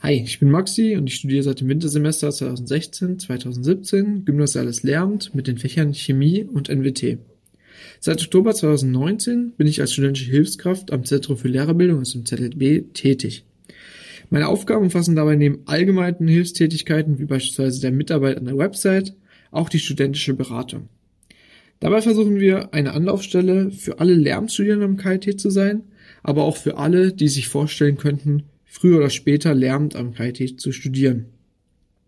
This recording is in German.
Hi, ich bin Maxi und ich studiere seit dem Wintersemester 2016-2017 Gymnasiales Lehramt mit den Fächern Chemie und NWT. Seit Oktober 2019 bin ich als studentische Hilfskraft am Zentrum für Lehrerbildung, also im ZLB, tätig. Meine Aufgaben umfassen dabei neben allgemeinen Hilfstätigkeiten wie beispielsweise der Mitarbeit an der Website auch die studentische Beratung. Dabei versuchen wir, eine Anlaufstelle für alle Lehramtsstudierenden am KIT zu sein, aber auch für alle, die sich vorstellen könnten, früher oder später Lehramt am KIT zu studieren.